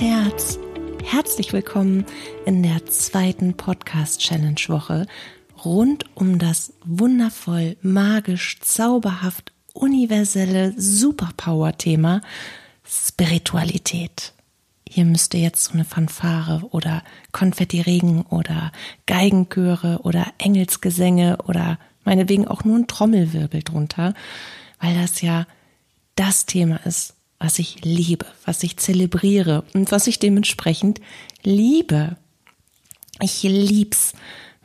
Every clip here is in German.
Herz. Herzlich willkommen in der zweiten Podcast-Challenge-Woche rund um das wundervoll, magisch, zauberhaft, universelle Superpower-Thema Spiritualität. Hier müsste jetzt so eine Fanfare oder Konfettiregen oder Geigenchöre oder Engelsgesänge oder meinetwegen auch nur ein Trommelwirbel drunter, weil das ja das Thema ist, was ich liebe, was ich zelebriere und was ich dementsprechend liebe. Ich lieb's,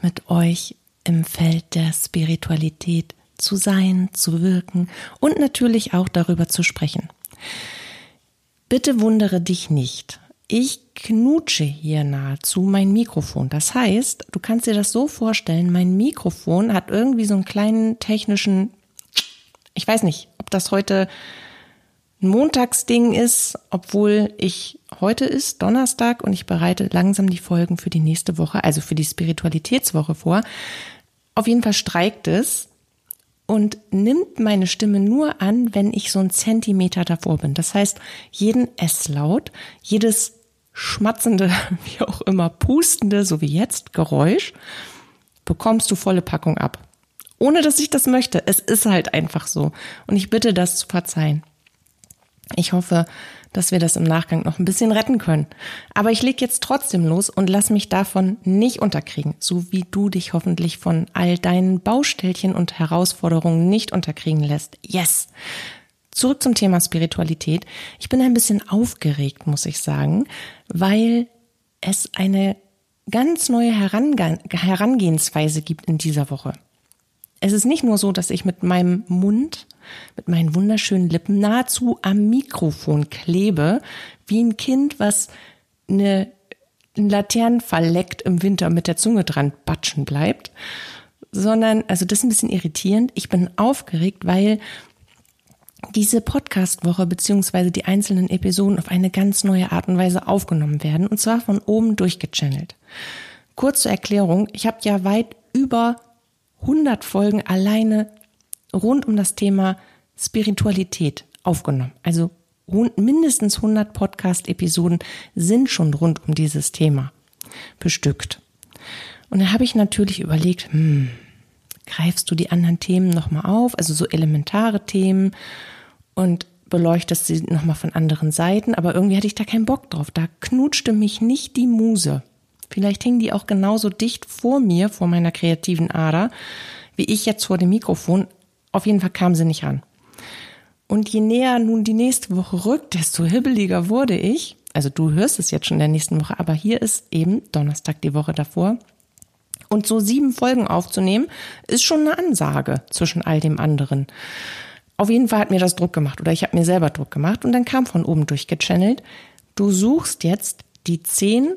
mit euch im Feld der Spiritualität zu sein, zu wirken und natürlich auch darüber zu sprechen. Bitte wundere dich nicht. Ich knutsche hier nahezu mein Mikrofon. Das heißt, du kannst dir das so vorstellen, mein Mikrofon hat irgendwie so einen kleinen technischen, ich weiß nicht, ob das heute ein Montagsding ist, obwohl ich heute ist Donnerstag und ich bereite langsam die Folgen für die nächste Woche, also für die Spiritualitätswoche vor. Auf jeden Fall streikt es und nimmt meine Stimme nur an, wenn ich so einen Zentimeter davor bin. Das heißt, jeden S-Laut, jedes schmatzende, wie auch immer, pustende, so wie jetzt, Geräusch, bekommst du volle Packung ab. Ohne dass ich das möchte. Es ist halt einfach so. Und ich bitte das zu verzeihen. Ich hoffe, dass wir das im Nachgang noch ein bisschen retten können. Aber ich leg jetzt trotzdem los und lass mich davon nicht unterkriegen, so wie du dich hoffentlich von all deinen Baustellchen und Herausforderungen nicht unterkriegen lässt. Yes! Zurück zum Thema Spiritualität. Ich bin ein bisschen aufgeregt, muss ich sagen, weil es eine ganz neue Herangehensweise gibt in dieser Woche. Es ist nicht nur so, dass ich mit meinem Mund mit meinen wunderschönen Lippen nahezu am Mikrofon klebe, wie ein Kind, was eine Laternen verleckt im Winter mit der Zunge dran batschen bleibt, sondern, also das ist ein bisschen irritierend. Ich bin aufgeregt, weil diese Podcast-Woche beziehungsweise die einzelnen Episoden auf eine ganz neue Art und Weise aufgenommen werden und zwar von oben durchgechannelt. Kurz zur Erklärung, ich habe ja weit über 100 Folgen alleine rund um das Thema Spiritualität aufgenommen. Also mindestens 100 Podcast-Episoden sind schon rund um dieses Thema bestückt. Und da habe ich natürlich überlegt, hm, greifst du die anderen Themen nochmal auf, also so elementare Themen und beleuchtest sie nochmal von anderen Seiten, aber irgendwie hatte ich da keinen Bock drauf. Da knutschte mich nicht die Muse. Vielleicht hing die auch genauso dicht vor mir, vor meiner kreativen Ader, wie ich jetzt vor dem Mikrofon, auf jeden Fall kam sie nicht ran. Und je näher nun die nächste Woche rückt, desto hibbeliger wurde ich. Also du hörst es jetzt schon in der nächsten Woche, aber hier ist eben Donnerstag die Woche davor. Und so sieben Folgen aufzunehmen, ist schon eine Ansage zwischen all dem anderen. Auf jeden Fall hat mir das Druck gemacht oder ich habe mir selber Druck gemacht und dann kam von oben durchgechannelt, du suchst jetzt die zehn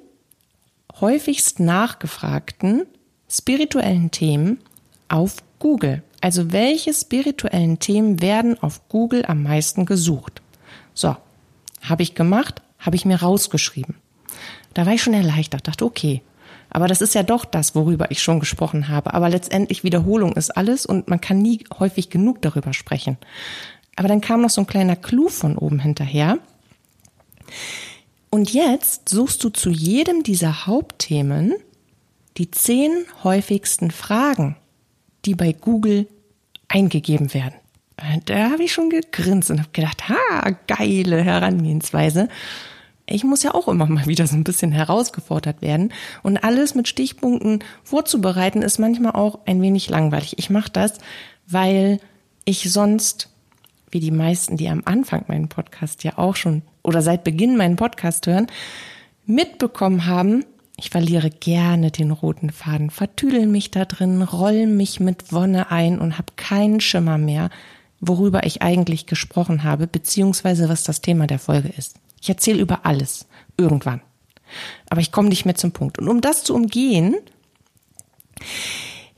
häufigst nachgefragten spirituellen Themen auf Google. Also welche spirituellen Themen werden auf Google am meisten gesucht? So, habe ich gemacht, habe ich mir rausgeschrieben. Da war ich schon erleichtert, dachte, okay, aber das ist ja doch das, worüber ich schon gesprochen habe. Aber letztendlich Wiederholung ist alles und man kann nie häufig genug darüber sprechen. Aber dann kam noch so ein kleiner Clou von oben hinterher. Und jetzt suchst du zu jedem dieser Hauptthemen die zehn häufigsten Fragen die bei Google eingegeben werden. Da habe ich schon gegrinst und habe gedacht, ha, geile Herangehensweise. Ich muss ja auch immer mal wieder so ein bisschen herausgefordert werden. Und alles mit Stichpunkten vorzubereiten, ist manchmal auch ein wenig langweilig. Ich mache das, weil ich sonst, wie die meisten, die am Anfang meinen Podcast ja auch schon oder seit Beginn meinen Podcast hören, mitbekommen haben, ich verliere gerne den roten Faden, vertüdel mich da drin, roll mich mit Wonne ein und habe keinen Schimmer mehr, worüber ich eigentlich gesprochen habe, beziehungsweise was das Thema der Folge ist. Ich erzähle über alles, irgendwann. Aber ich komme nicht mehr zum Punkt. Und um das zu umgehen,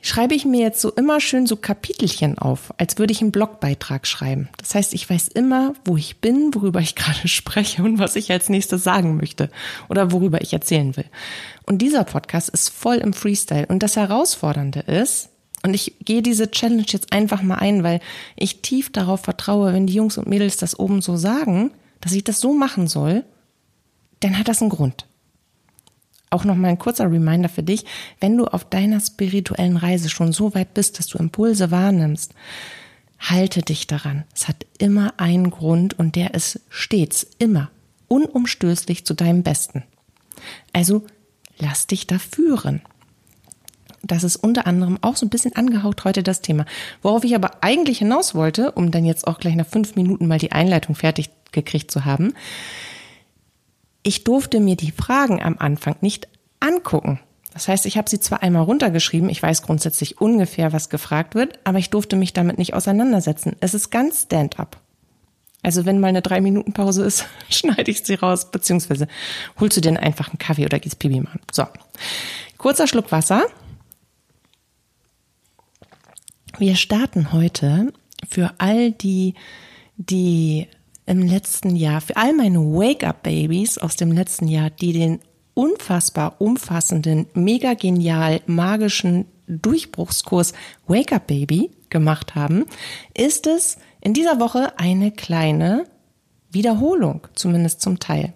schreibe ich mir jetzt so immer schön so Kapitelchen auf, als würde ich einen Blogbeitrag schreiben. Das heißt, ich weiß immer, wo ich bin, worüber ich gerade spreche und was ich als nächstes sagen möchte oder worüber ich erzählen will. Und dieser Podcast ist voll im Freestyle. Und das Herausfordernde ist, und ich gehe diese Challenge jetzt einfach mal ein, weil ich tief darauf vertraue, wenn die Jungs und Mädels das oben so sagen, dass ich das so machen soll, dann hat das einen Grund. Auch noch mal ein kurzer Reminder für dich, wenn du auf deiner spirituellen Reise schon so weit bist, dass du Impulse wahrnimmst, halte dich daran. Es hat immer einen Grund und der ist stets, immer, unumstößlich zu deinem Besten. Also lass dich da führen. Das ist unter anderem auch so ein bisschen angehaucht heute das Thema. Worauf ich aber eigentlich hinaus wollte, um dann jetzt auch gleich nach fünf Minuten mal die Einleitung fertig gekriegt zu haben. Ich durfte mir die Fragen am Anfang nicht angucken. Das heißt, ich habe sie zwar einmal runtergeschrieben, ich weiß grundsätzlich ungefähr, was gefragt wird, aber ich durfte mich damit nicht auseinandersetzen. Es ist ganz Stand-up. Also wenn mal eine drei Minuten Pause ist, schneide ich sie raus, beziehungsweise holst du dir einfach einen Kaffee oder gehst Pipi machen. So, kurzer Schluck Wasser. Wir starten heute für all die, die im letzten Jahr, für all meine Wake-up-Babys aus dem letzten Jahr, die den unfassbar umfassenden, mega genial magischen Durchbruchskurs Wake Up Baby gemacht haben, ist es in dieser Woche eine kleine Wiederholung, zumindest zum Teil.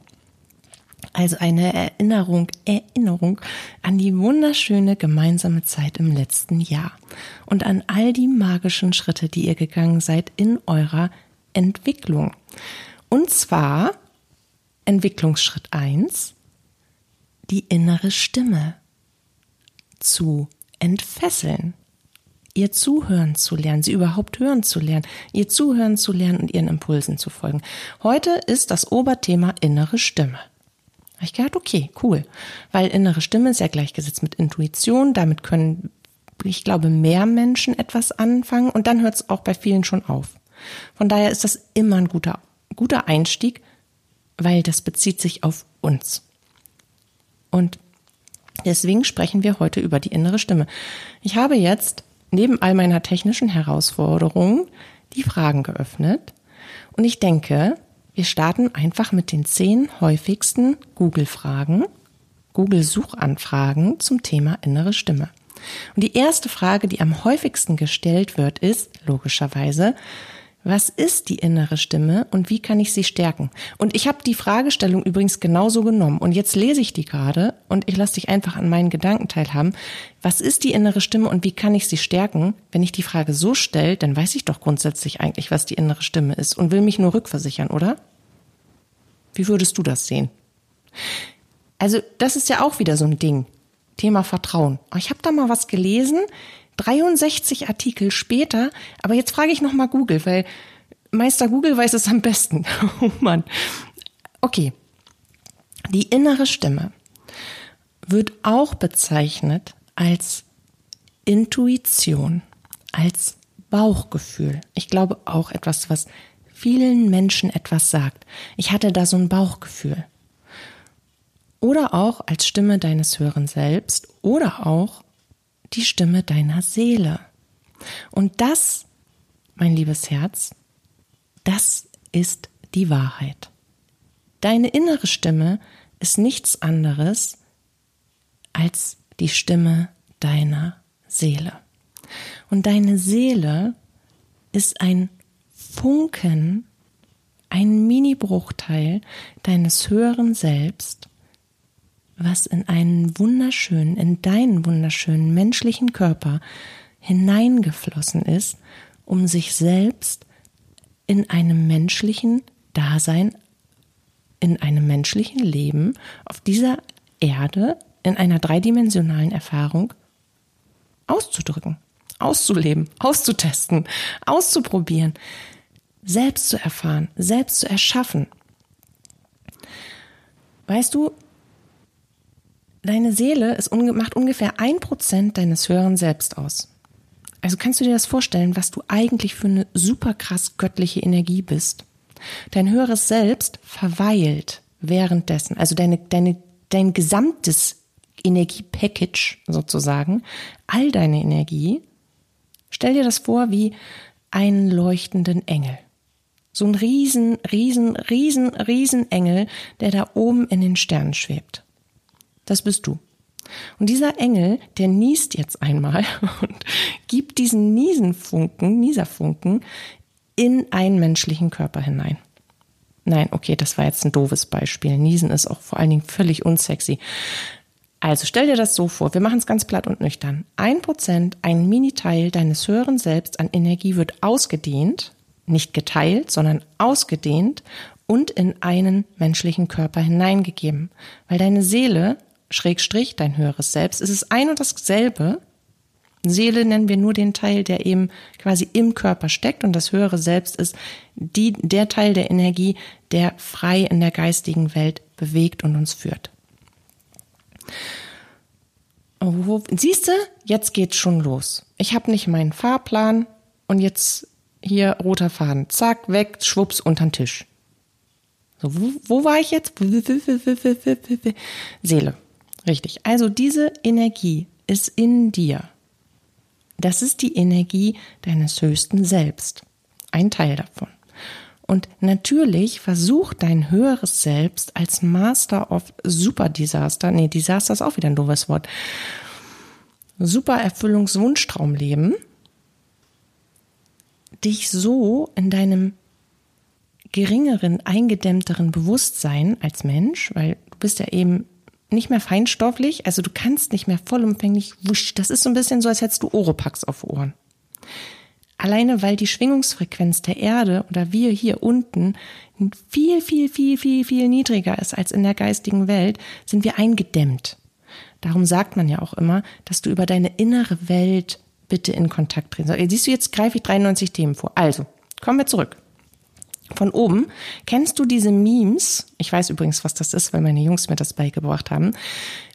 Also eine Erinnerung, Erinnerung an die wunderschöne gemeinsame Zeit im letzten Jahr und an all die magischen Schritte, die ihr gegangen seid in eurer Entwicklung. Und zwar Entwicklungsschritt eins die innere Stimme zu entfesseln ihr zuhören zu lernen, sie überhaupt hören zu lernen, ihr zuhören zu lernen und ihren Impulsen zu folgen. Heute ist das Oberthema innere Stimme. Habe ich gedacht, okay, cool, weil innere Stimme ist ja gleichgesetzt mit Intuition, damit können, ich glaube, mehr Menschen etwas anfangen und dann hört es auch bei vielen schon auf. Von daher ist das immer ein guter, guter Einstieg, weil das bezieht sich auf uns. Und deswegen sprechen wir heute über die innere Stimme. Ich habe jetzt neben all meiner technischen Herausforderungen die Fragen geöffnet. Und ich denke, wir starten einfach mit den zehn häufigsten Google-Fragen, Google-Suchanfragen zum Thema innere Stimme. Und die erste Frage, die am häufigsten gestellt wird, ist logischerweise, was ist die innere Stimme und wie kann ich sie stärken? Und ich habe die Fragestellung übrigens genauso genommen. Und jetzt lese ich die gerade und ich lasse dich einfach an meinen Gedanken teilhaben. Was ist die innere Stimme und wie kann ich sie stärken? Wenn ich die Frage so stelle, dann weiß ich doch grundsätzlich eigentlich, was die innere Stimme ist und will mich nur rückversichern, oder? Wie würdest du das sehen? Also das ist ja auch wieder so ein Ding. Thema Vertrauen. Ich habe da mal was gelesen 63 Artikel später, aber jetzt frage ich nochmal Google, weil Meister Google weiß es am besten. oh Mann. Okay. Die innere Stimme wird auch bezeichnet als Intuition, als Bauchgefühl. Ich glaube auch etwas, was vielen Menschen etwas sagt. Ich hatte da so ein Bauchgefühl. Oder auch als Stimme deines Hören selbst oder auch die Stimme deiner Seele. Und das, mein liebes Herz, das ist die Wahrheit. Deine innere Stimme ist nichts anderes als die Stimme deiner Seele. Und deine Seele ist ein Funken, ein Mini-Bruchteil deines höheren Selbst, was in einen wunderschönen, in deinen wunderschönen menschlichen Körper hineingeflossen ist, um sich selbst in einem menschlichen Dasein, in einem menschlichen Leben auf dieser Erde, in einer dreidimensionalen Erfahrung auszudrücken, auszuleben, auszutesten, auszuprobieren, selbst zu erfahren, selbst zu erschaffen. Weißt du, Deine Seele ist unge macht ungefähr ein Prozent deines höheren Selbst aus. Also kannst du dir das vorstellen, was du eigentlich für eine super krass göttliche Energie bist? Dein höheres Selbst verweilt währenddessen, also deine, deine, dein gesamtes Energiepackage sozusagen, all deine Energie. Stell dir das vor wie einen leuchtenden Engel. So ein riesen, riesen, riesen, riesen Engel, der da oben in den Sternen schwebt. Das bist du. Und dieser Engel, der niest jetzt einmal und gibt diesen Niesenfunken, Nieserfunken in einen menschlichen Körper hinein. Nein, okay, das war jetzt ein doofes Beispiel. Niesen ist auch vor allen Dingen völlig unsexy. Also stell dir das so vor, wir machen es ganz platt und nüchtern. Ein Prozent, ein Miniteil deines höheren Selbst an Energie wird ausgedehnt, nicht geteilt, sondern ausgedehnt und in einen menschlichen Körper hineingegeben. Weil deine Seele, Schrägstrich, dein höheres Selbst, ist es ein und dasselbe, Seele nennen wir nur den Teil, der eben quasi im Körper steckt und das höhere Selbst ist die, der Teil der Energie, der frei in der geistigen Welt bewegt und uns führt. Oh, siehst du, jetzt geht's schon los. Ich habe nicht meinen Fahrplan und jetzt hier roter Faden. Zack, weg, schwupps, unter den Tisch. So, wo, wo war ich jetzt? Seele. Richtig. Also diese Energie ist in dir. Das ist die Energie deines höchsten Selbst. Ein Teil davon. Und natürlich versucht dein höheres Selbst als Master of Super Disaster, nee, Disaster ist auch wieder ein doofes Wort, Super Erfüllungswunschtraumleben, dich so in deinem geringeren, eingedämmteren Bewusstsein als Mensch, weil du bist ja eben nicht mehr feinstofflich, also du kannst nicht mehr vollumfänglich wusch. Das ist so ein bisschen so, als hättest du Oropax auf Ohren. Alleine weil die Schwingungsfrequenz der Erde oder wir hier unten viel, viel, viel, viel, viel niedriger ist als in der geistigen Welt, sind wir eingedämmt. Darum sagt man ja auch immer, dass du über deine innere Welt bitte in Kontakt treten sollst. Siehst du, jetzt greife ich 93 Themen vor. Also, kommen wir zurück von oben. Kennst du diese Memes? Ich weiß übrigens, was das ist, weil meine Jungs mir das beigebracht haben,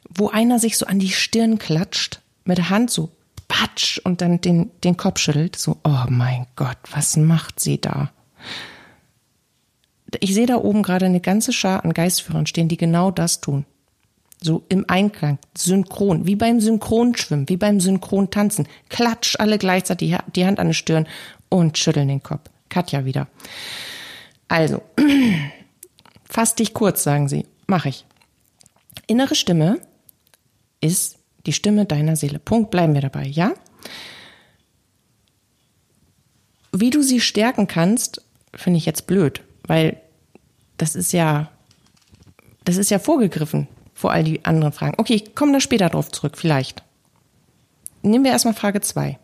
wo einer sich so an die Stirn klatscht, mit der Hand so patsch und dann den, den Kopf schüttelt. So, oh mein Gott, was macht sie da? Ich sehe da oben gerade eine ganze Schar an Geistführern stehen, die genau das tun. So im Einklang, synchron, wie beim Synchronschwimmen, wie beim Synchrontanzen. Klatsch alle gleichzeitig die Hand an die Stirn und schütteln den Kopf. Katja wieder. Also, fass dich kurz, sagen sie. Mach ich. Innere Stimme ist die Stimme deiner Seele. Punkt, bleiben wir dabei, ja? Wie du sie stärken kannst, finde ich jetzt blöd, weil das ist ja, das ist ja vorgegriffen vor all die anderen Fragen. Okay, ich komme da später drauf zurück, vielleicht. Nehmen wir erstmal Frage zwei.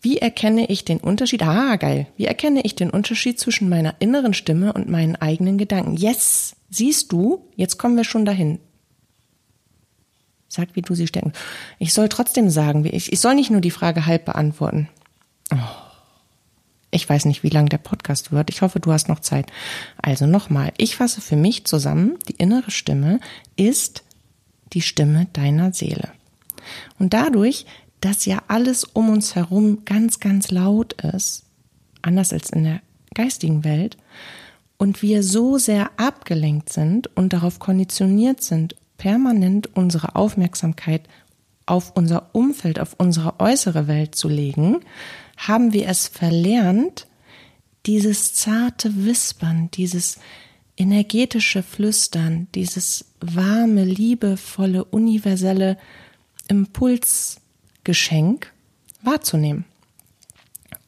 Wie erkenne ich den Unterschied? Ah, geil. Wie erkenne ich den Unterschied zwischen meiner inneren Stimme und meinen eigenen Gedanken? Yes! Siehst du? Jetzt kommen wir schon dahin. Sag, wie du sie stecken. Ich soll trotzdem sagen, wie ich, ich soll nicht nur die Frage halb beantworten. Oh. Ich weiß nicht, wie lang der Podcast wird. Ich hoffe, du hast noch Zeit. Also nochmal. Ich fasse für mich zusammen. Die innere Stimme ist die Stimme deiner Seele. Und dadurch dass ja alles um uns herum ganz, ganz laut ist, anders als in der geistigen Welt, und wir so sehr abgelenkt sind und darauf konditioniert sind, permanent unsere Aufmerksamkeit auf unser Umfeld, auf unsere äußere Welt zu legen, haben wir es verlernt, dieses zarte Wispern, dieses energetische Flüstern, dieses warme, liebevolle, universelle Impuls Geschenk wahrzunehmen.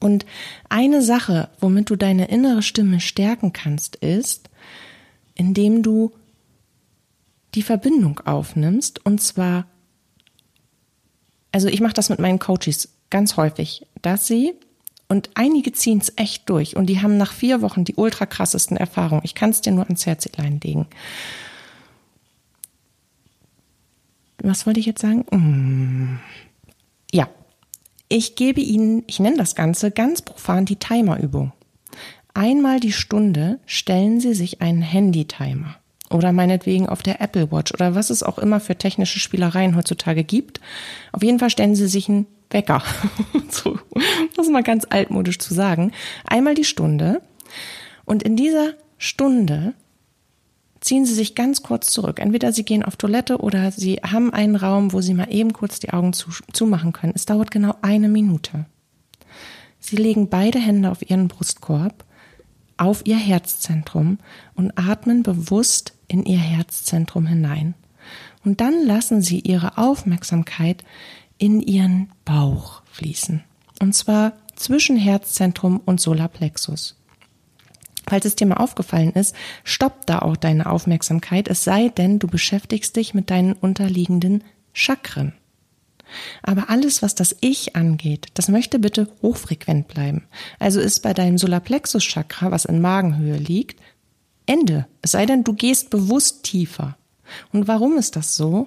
Und eine Sache, womit du deine innere Stimme stärken kannst, ist, indem du die Verbindung aufnimmst und zwar, also ich mache das mit meinen Coaches ganz häufig, dass sie und einige ziehen es echt durch und die haben nach vier Wochen die ultra krassesten Erfahrungen. Ich kann es dir nur ans Herz legen. Was wollte ich jetzt sagen? Mmh. Ich gebe Ihnen, ich nenne das Ganze ganz profan die Timerübung. Einmal die Stunde stellen Sie sich einen Handy-Timer oder meinetwegen auf der Apple Watch oder was es auch immer für technische Spielereien heutzutage gibt. Auf jeden Fall stellen Sie sich einen Wecker. so, das ist mal ganz altmodisch zu sagen. Einmal die Stunde. Und in dieser Stunde ziehen Sie sich ganz kurz zurück. Entweder Sie gehen auf Toilette oder Sie haben einen Raum, wo Sie mal eben kurz die Augen zu, zumachen können. Es dauert genau eine Minute. Sie legen beide Hände auf Ihren Brustkorb, auf Ihr Herzzentrum und atmen bewusst in Ihr Herzzentrum hinein. Und dann lassen Sie Ihre Aufmerksamkeit in Ihren Bauch fließen. Und zwar zwischen Herzzentrum und Solarplexus. Falls es dir mal aufgefallen ist, stoppt da auch deine Aufmerksamkeit, es sei denn, du beschäftigst dich mit deinen unterliegenden Chakren. Aber alles, was das Ich angeht, das möchte bitte hochfrequent bleiben. Also ist bei deinem Solarplexus-Chakra, was in Magenhöhe liegt, Ende. Es sei denn, du gehst bewusst tiefer. Und warum ist das so?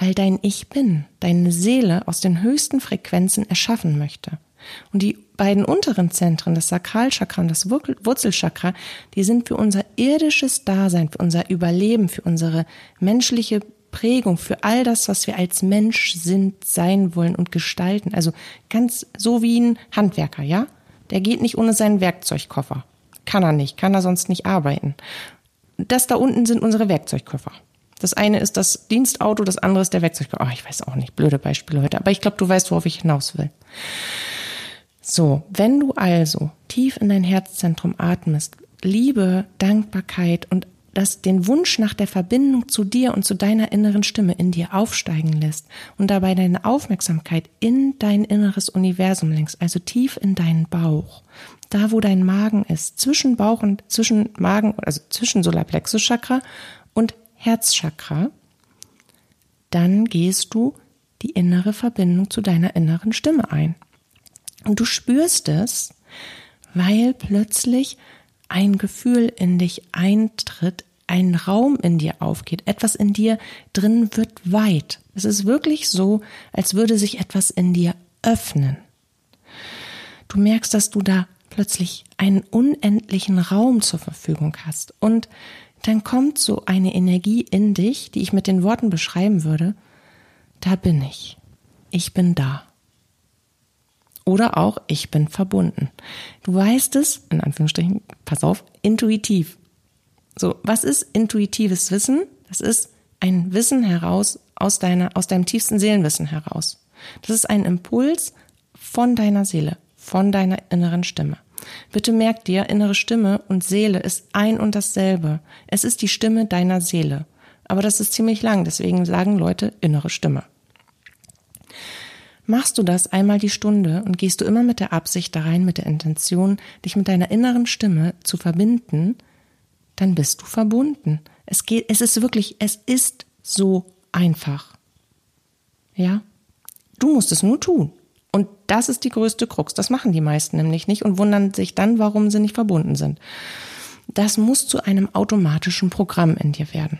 Weil dein Ich Bin, deine Seele aus den höchsten Frequenzen erschaffen möchte. Und die beiden unteren Zentren, das Sakralchakra und das Wurzelchakra, die sind für unser irdisches Dasein, für unser Überleben, für unsere menschliche Prägung, für all das, was wir als Mensch sind, sein wollen und gestalten. Also ganz so wie ein Handwerker, ja? Der geht nicht ohne seinen Werkzeugkoffer. Kann er nicht, kann er sonst nicht arbeiten. Das da unten sind unsere Werkzeugkoffer. Das eine ist das Dienstauto, das andere ist der Werkzeugkoffer. Oh, ich weiß auch nicht, blöde Beispiele heute, aber ich glaube, du weißt, worauf ich hinaus will. So, wenn du also tief in dein Herzzentrum atmest, Liebe, Dankbarkeit und das den Wunsch nach der Verbindung zu dir und zu deiner inneren Stimme in dir aufsteigen lässt und dabei deine Aufmerksamkeit in dein inneres Universum lenkst, also tief in deinen Bauch, da wo dein Magen ist, zwischen Bauch und zwischen Magen, also zwischen Solarplexus Chakra und Herzchakra, dann gehst du die innere Verbindung zu deiner inneren Stimme ein. Und du spürst es, weil plötzlich ein Gefühl in dich eintritt, ein Raum in dir aufgeht, etwas in dir drin wird weit. Es ist wirklich so, als würde sich etwas in dir öffnen. Du merkst, dass du da plötzlich einen unendlichen Raum zur Verfügung hast und dann kommt so eine Energie in dich, die ich mit den Worten beschreiben würde, da bin ich, ich bin da. Oder auch, ich bin verbunden. Du weißt es, in Anführungsstrichen, pass auf, intuitiv. So, was ist intuitives Wissen? Das ist ein Wissen heraus aus deiner, aus deinem tiefsten Seelenwissen heraus. Das ist ein Impuls von deiner Seele, von deiner inneren Stimme. Bitte merk dir, innere Stimme und Seele ist ein und dasselbe. Es ist die Stimme deiner Seele. Aber das ist ziemlich lang, deswegen sagen Leute innere Stimme. Machst du das einmal die Stunde und gehst du immer mit der Absicht da rein, mit der Intention, dich mit deiner inneren Stimme zu verbinden, dann bist du verbunden. Es geht, es ist wirklich, es ist so einfach. Ja? Du musst es nur tun. Und das ist die größte Krux. Das machen die meisten nämlich nicht und wundern sich dann, warum sie nicht verbunden sind. Das muss zu einem automatischen Programm in dir werden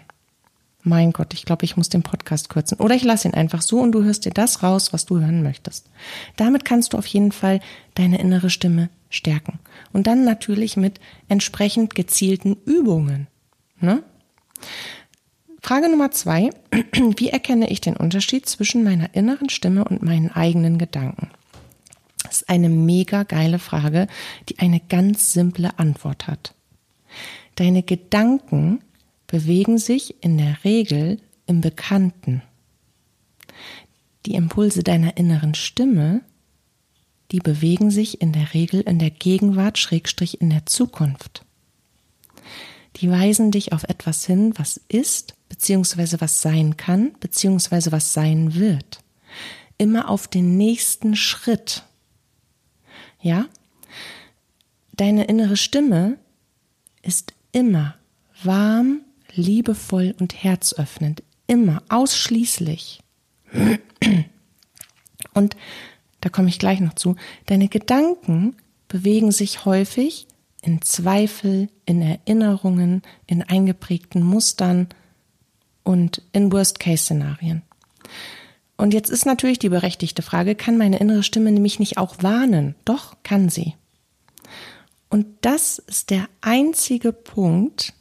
mein Gott, ich glaube, ich muss den Podcast kürzen. Oder ich lasse ihn einfach so und du hörst dir das raus, was du hören möchtest. Damit kannst du auf jeden Fall deine innere Stimme stärken. Und dann natürlich mit entsprechend gezielten Übungen. Ne? Frage Nummer zwei. Wie erkenne ich den Unterschied zwischen meiner inneren Stimme und meinen eigenen Gedanken? Das ist eine mega geile Frage, die eine ganz simple Antwort hat. Deine Gedanken bewegen sich in der Regel im Bekannten. Die Impulse deiner inneren Stimme, die bewegen sich in der Regel in der Gegenwart schrägstrich in der Zukunft. Die weisen dich auf etwas hin, was ist, beziehungsweise was sein kann, beziehungsweise was sein wird. Immer auf den nächsten Schritt. Ja? Deine innere Stimme ist immer warm, liebevoll und herzöffnend, immer, ausschließlich. Und da komme ich gleich noch zu, deine Gedanken bewegen sich häufig in Zweifel, in Erinnerungen, in eingeprägten Mustern und in Worst-Case-Szenarien. Und jetzt ist natürlich die berechtigte Frage, kann meine innere Stimme nämlich nicht auch warnen? Doch, kann sie. Und das ist der einzige Punkt,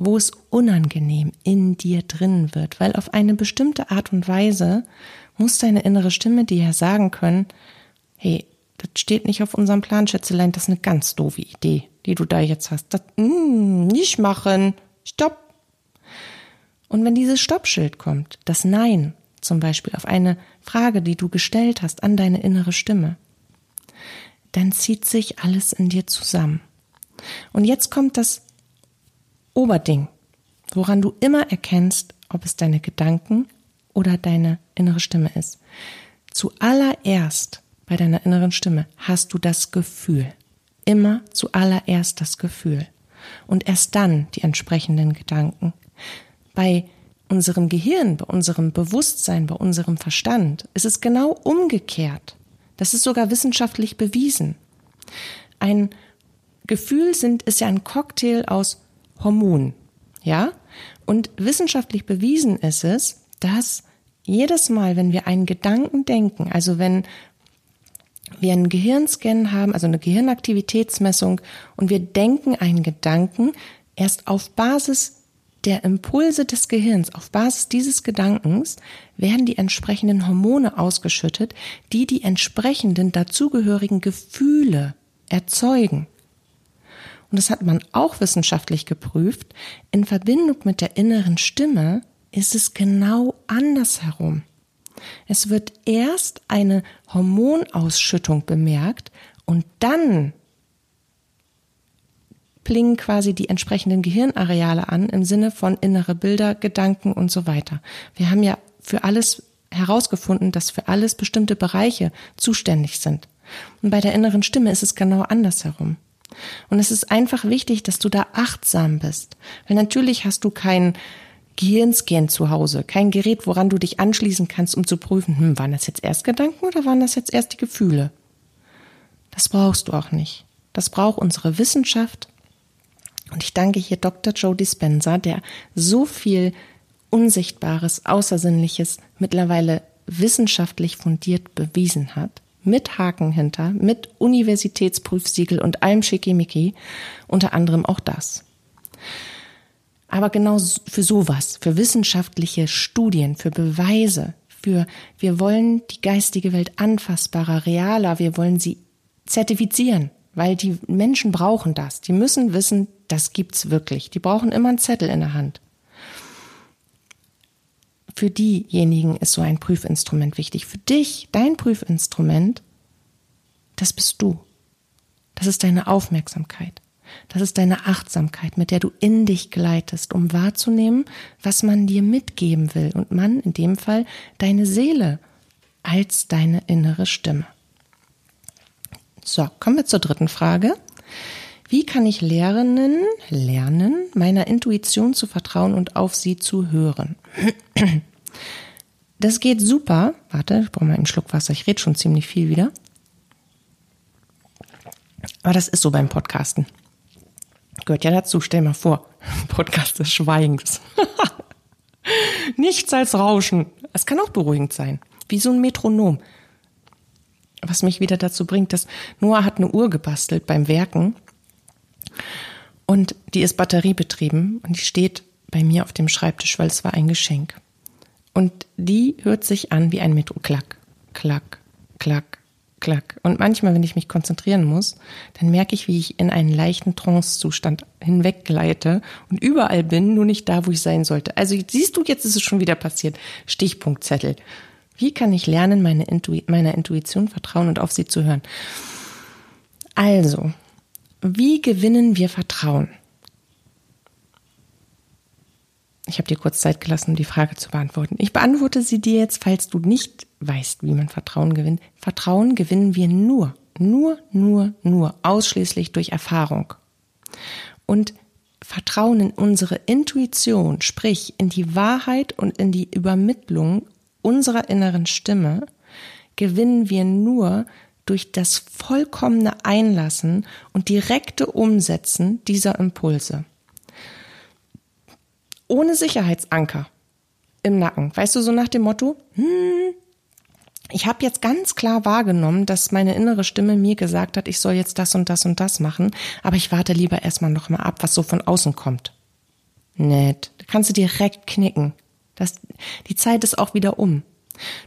wo es unangenehm in dir drin wird, weil auf eine bestimmte Art und Weise muss deine innere Stimme dir ja sagen können, hey, das steht nicht auf unserem Plan, Schätzelein, das ist eine ganz doofe Idee, die du da jetzt hast. Das mm, nicht machen. Stopp. Und wenn dieses Stoppschild kommt, das Nein zum Beispiel auf eine Frage, die du gestellt hast an deine innere Stimme, dann zieht sich alles in dir zusammen. Und jetzt kommt das Oberding, woran du immer erkennst, ob es deine Gedanken oder deine innere Stimme ist. Zuallererst bei deiner inneren Stimme hast du das Gefühl. Immer zuallererst das Gefühl. und erst dann die entsprechenden Gedanken. Bei unserem Gehirn, bei unserem Bewusstsein, bei unserem Verstand ist es genau umgekehrt. Das ist sogar wissenschaftlich bewiesen. Ein Gefühl sind, ist ja ein Cocktail aus Hormonen. Ja? Und wissenschaftlich bewiesen ist es, dass jedes Mal, wenn wir einen Gedanken denken, also wenn wir einen Gehirnscan haben, also eine Gehirnaktivitätsmessung und wir denken einen Gedanken, erst auf Basis der Impulse des Gehirns, auf Basis dieses Gedankens werden die entsprechenden Hormone ausgeschüttet, die die entsprechenden dazugehörigen Gefühle erzeugen. Und das hat man auch wissenschaftlich geprüft. In Verbindung mit der inneren Stimme ist es genau andersherum. Es wird erst eine Hormonausschüttung bemerkt und dann plingen quasi die entsprechenden Gehirnareale an im Sinne von innere Bilder, Gedanken und so weiter. Wir haben ja für alles herausgefunden, dass für alles bestimmte Bereiche zuständig sind. Und bei der inneren Stimme ist es genau andersherum. Und es ist einfach wichtig, dass du da achtsam bist. Weil natürlich hast du kein Gehirnscan zu Hause, kein Gerät, woran du dich anschließen kannst, um zu prüfen, hm, waren das jetzt erst Gedanken oder waren das jetzt erst die Gefühle? Das brauchst du auch nicht. Das braucht unsere Wissenschaft. Und ich danke hier Dr. Joe Dispenza, der so viel Unsichtbares, Außersinnliches mittlerweile wissenschaftlich fundiert bewiesen hat mit Haken hinter, mit Universitätsprüfsiegel und allem Schickimicki, unter anderem auch das. Aber genau für sowas, für wissenschaftliche Studien, für Beweise, für wir wollen die geistige Welt anfassbarer, realer, wir wollen sie zertifizieren, weil die Menschen brauchen das. Die müssen wissen, das gibt's wirklich. Die brauchen immer einen Zettel in der Hand für diejenigen ist so ein Prüfinstrument wichtig. Für dich, dein Prüfinstrument, das bist du. Das ist deine Aufmerksamkeit. Das ist deine Achtsamkeit, mit der du in dich gleitest, um wahrzunehmen, was man dir mitgeben will. Und man, in dem Fall, deine Seele als deine innere Stimme. So, kommen wir zur dritten Frage. Wie kann ich lernen, lernen, meiner Intuition zu vertrauen und auf sie zu hören? Das geht super. Warte, ich brauche mal einen Schluck Wasser. Ich rede schon ziemlich viel wieder. Aber das ist so beim Podcasten. Gehört ja dazu. Stell mal vor, Podcast des Schweigens. Nichts als Rauschen. Es kann auch beruhigend sein. Wie so ein Metronom. Was mich wieder dazu bringt, dass Noah hat eine Uhr gebastelt beim Werken und die ist batteriebetrieben und die steht bei mir auf dem Schreibtisch, weil es war ein Geschenk. Und die hört sich an wie ein Metro. Klack, klack, klack, klack. Und manchmal, wenn ich mich konzentrieren muss, dann merke ich, wie ich in einen leichten Trance-Zustand hinweggleite und überall bin, nur nicht da, wo ich sein sollte. Also siehst du, jetzt ist es schon wieder passiert. Stichpunktzettel. Wie kann ich lernen, meine Intu meiner Intuition vertrauen und auf sie zu hören? Also, wie gewinnen wir Vertrauen? Ich habe dir kurz Zeit gelassen, um die Frage zu beantworten. Ich beantworte sie dir jetzt, falls du nicht weißt, wie man Vertrauen gewinnt. Vertrauen gewinnen wir nur, nur, nur, nur, ausschließlich durch Erfahrung. Und Vertrauen in unsere Intuition, sprich in die Wahrheit und in die Übermittlung unserer inneren Stimme, gewinnen wir nur durch das vollkommene Einlassen und direkte Umsetzen dieser Impulse. Ohne Sicherheitsanker im Nacken. Weißt du, so nach dem Motto, hm, ich habe jetzt ganz klar wahrgenommen, dass meine innere Stimme mir gesagt hat, ich soll jetzt das und das und das machen, aber ich warte lieber erstmal noch mal ab, was so von außen kommt. Nett. Da kannst du direkt knicken. Das, die Zeit ist auch wieder um.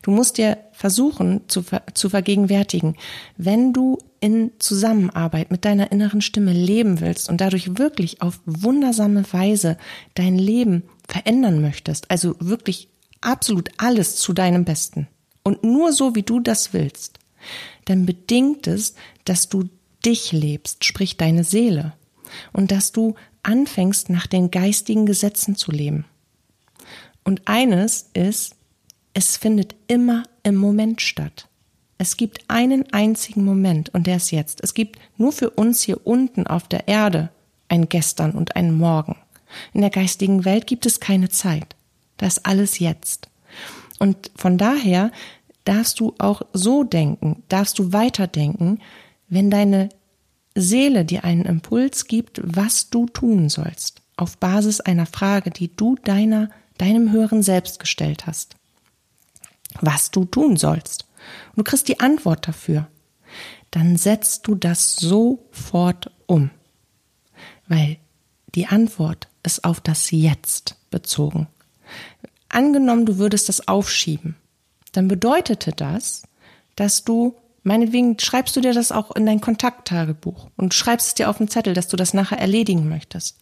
Du musst dir versuchen zu, zu vergegenwärtigen, wenn du in Zusammenarbeit mit deiner inneren Stimme leben willst und dadurch wirklich auf wundersame Weise dein Leben verändern möchtest, also wirklich absolut alles zu deinem Besten und nur so, wie du das willst, dann bedingt es, dass du dich lebst, sprich deine Seele, und dass du anfängst, nach den geistigen Gesetzen zu leben. Und eines ist, es findet immer im Moment statt. Es gibt einen einzigen Moment und der ist jetzt. Es gibt nur für uns hier unten auf der Erde ein Gestern und ein Morgen. In der geistigen Welt gibt es keine Zeit. Da ist alles jetzt. Und von daher darfst du auch so denken, darfst du weiterdenken, wenn deine Seele dir einen Impuls gibt, was du tun sollst, auf Basis einer Frage, die du deiner, deinem höheren Selbst gestellt hast. Was du tun sollst. Und du kriegst die Antwort dafür. Dann setzt du das sofort um. Weil die Antwort ist auf das Jetzt bezogen. Angenommen, du würdest das aufschieben, dann bedeutete das, dass du Meinetwegen schreibst du dir das auch in dein Kontakttagebuch und schreibst es dir auf den Zettel, dass du das nachher erledigen möchtest.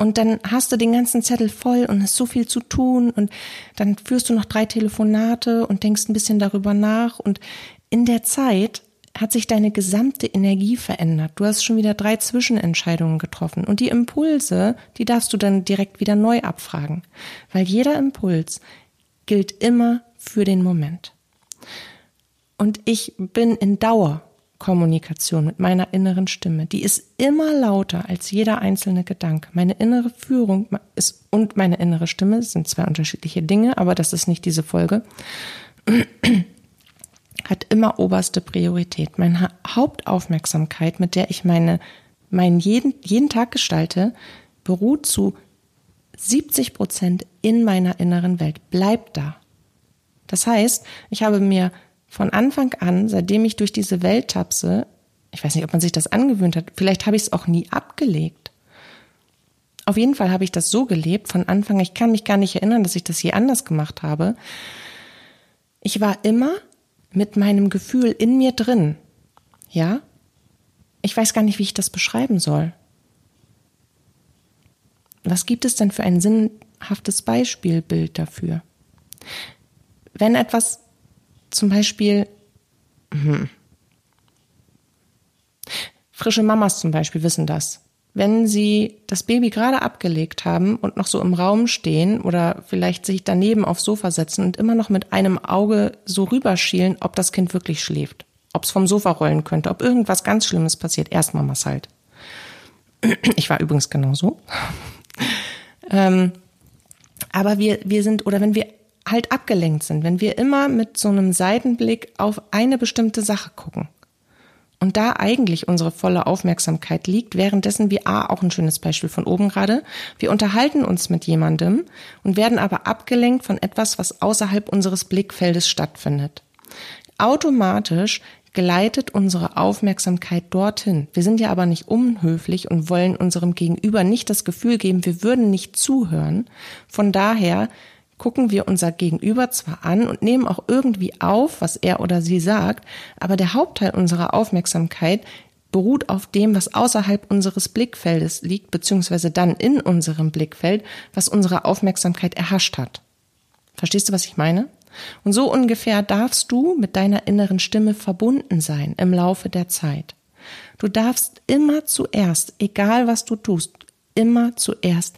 Und dann hast du den ganzen Zettel voll und hast so viel zu tun und dann führst du noch drei Telefonate und denkst ein bisschen darüber nach und in der Zeit hat sich deine gesamte Energie verändert. Du hast schon wieder drei Zwischenentscheidungen getroffen und die Impulse, die darfst du dann direkt wieder neu abfragen, weil jeder Impuls gilt immer für den Moment. Und ich bin in Dauerkommunikation mit meiner inneren Stimme. Die ist immer lauter als jeder einzelne Gedanke. Meine innere Führung ist und meine innere Stimme sind zwei unterschiedliche Dinge, aber das ist nicht diese Folge. Hat immer oberste Priorität. Meine Hauptaufmerksamkeit, mit der ich meine, meinen jeden, jeden Tag gestalte, beruht zu 70 Prozent in meiner inneren Welt. Bleibt da. Das heißt, ich habe mir von Anfang an, seitdem ich durch diese Welt tapse, ich weiß nicht, ob man sich das angewöhnt hat, vielleicht habe ich es auch nie abgelegt. Auf jeden Fall habe ich das so gelebt von Anfang, ich kann mich gar nicht erinnern, dass ich das je anders gemacht habe. Ich war immer mit meinem Gefühl in mir drin. Ja? Ich weiß gar nicht, wie ich das beschreiben soll. Was gibt es denn für ein sinnhaftes Beispielbild dafür? Wenn etwas zum Beispiel hm, frische Mamas zum Beispiel wissen das. Wenn sie das Baby gerade abgelegt haben und noch so im Raum stehen oder vielleicht sich daneben aufs Sofa setzen und immer noch mit einem Auge so rüberschielen, ob das Kind wirklich schläft, ob es vom Sofa rollen könnte, ob irgendwas ganz Schlimmes passiert, erst Mamas halt. Ich war übrigens genauso. ähm, aber wir, wir sind, oder wenn wir halt abgelenkt sind, wenn wir immer mit so einem Seitenblick auf eine bestimmte Sache gucken und da eigentlich unsere volle Aufmerksamkeit liegt, währenddessen wir A, auch ein schönes Beispiel von oben gerade, wir unterhalten uns mit jemandem und werden aber abgelenkt von etwas, was außerhalb unseres Blickfeldes stattfindet. Automatisch gleitet unsere Aufmerksamkeit dorthin. Wir sind ja aber nicht unhöflich und wollen unserem Gegenüber nicht das Gefühl geben, wir würden nicht zuhören. Von daher gucken wir unser Gegenüber zwar an und nehmen auch irgendwie auf, was er oder sie sagt, aber der Hauptteil unserer Aufmerksamkeit beruht auf dem, was außerhalb unseres Blickfeldes liegt, beziehungsweise dann in unserem Blickfeld, was unsere Aufmerksamkeit erhascht hat. Verstehst du, was ich meine? Und so ungefähr darfst du mit deiner inneren Stimme verbunden sein im Laufe der Zeit. Du darfst immer zuerst, egal was du tust, immer zuerst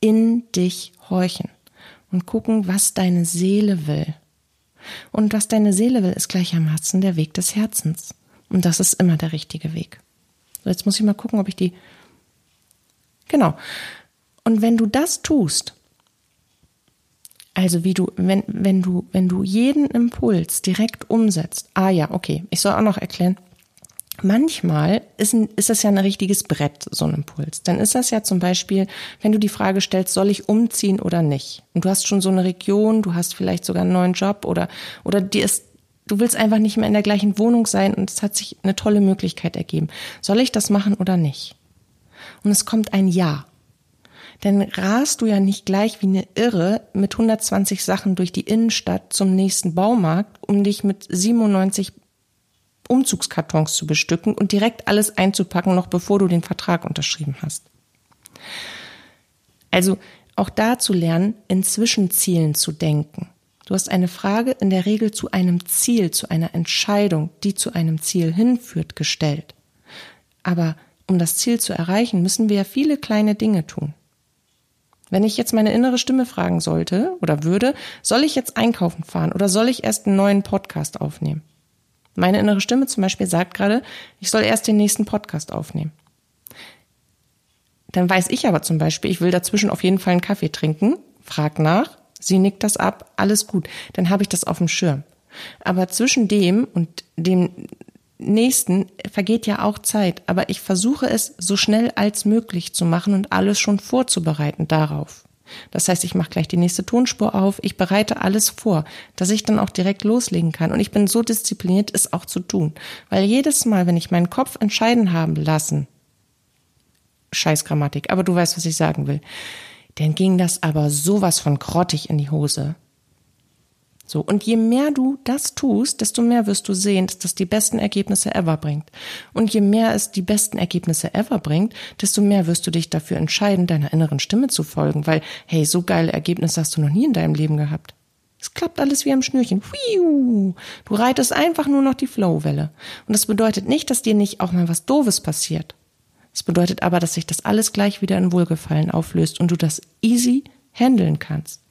in dich horchen und gucken, was deine Seele will. Und was deine Seele will, ist gleichermaßen der Weg des Herzens. Und das ist immer der richtige Weg. So, jetzt muss ich mal gucken, ob ich die. Genau. Und wenn du das tust, also wie du, wenn, wenn du, wenn du jeden Impuls direkt umsetzt, ah ja, okay, ich soll auch noch erklären, manchmal ist, ein, ist das ja ein richtiges Brett, so ein Impuls. Dann ist das ja zum Beispiel, wenn du die Frage stellst, soll ich umziehen oder nicht? Und du hast schon so eine Region, du hast vielleicht sogar einen neuen Job oder, oder dir ist, du willst einfach nicht mehr in der gleichen Wohnung sein und es hat sich eine tolle Möglichkeit ergeben. Soll ich das machen oder nicht? Und es kommt ein Ja. Dann rast du ja nicht gleich wie eine Irre mit 120 Sachen durch die Innenstadt zum nächsten Baumarkt, um dich mit 97 Umzugskartons zu bestücken und direkt alles einzupacken, noch bevor du den Vertrag unterschrieben hast. Also auch da zu lernen, in Zwischenzielen zu denken. Du hast eine Frage in der Regel zu einem Ziel, zu einer Entscheidung, die zu einem Ziel hinführt, gestellt. Aber um das Ziel zu erreichen, müssen wir ja viele kleine Dinge tun. Wenn ich jetzt meine innere Stimme fragen sollte oder würde, soll ich jetzt einkaufen fahren oder soll ich erst einen neuen Podcast aufnehmen? Meine innere Stimme zum Beispiel sagt gerade, ich soll erst den nächsten Podcast aufnehmen. Dann weiß ich aber zum Beispiel, ich will dazwischen auf jeden Fall einen Kaffee trinken, frag nach, sie nickt das ab, alles gut. Dann habe ich das auf dem Schirm. Aber zwischen dem und dem nächsten vergeht ja auch Zeit. Aber ich versuche es so schnell als möglich zu machen und alles schon vorzubereiten darauf. Das heißt, ich mache gleich die nächste Tonspur auf, ich bereite alles vor, dass ich dann auch direkt loslegen kann. Und ich bin so diszipliniert, es auch zu tun. Weil jedes Mal, wenn ich meinen Kopf entscheiden haben lassen, scheiß Grammatik, aber du weißt, was ich sagen will, dann ging das aber sowas von grottig in die Hose. So. Und je mehr du das tust, desto mehr wirst du sehen, dass das die besten Ergebnisse ever bringt. Und je mehr es die besten Ergebnisse ever bringt, desto mehr wirst du dich dafür entscheiden, deiner inneren Stimme zu folgen, weil, hey, so geile Ergebnisse hast du noch nie in deinem Leben gehabt. Es klappt alles wie am Schnürchen. Du reitest einfach nur noch die Flowwelle. Und das bedeutet nicht, dass dir nicht auch mal was Doofes passiert. Es bedeutet aber, dass sich das alles gleich wieder in Wohlgefallen auflöst und du das easy handeln kannst.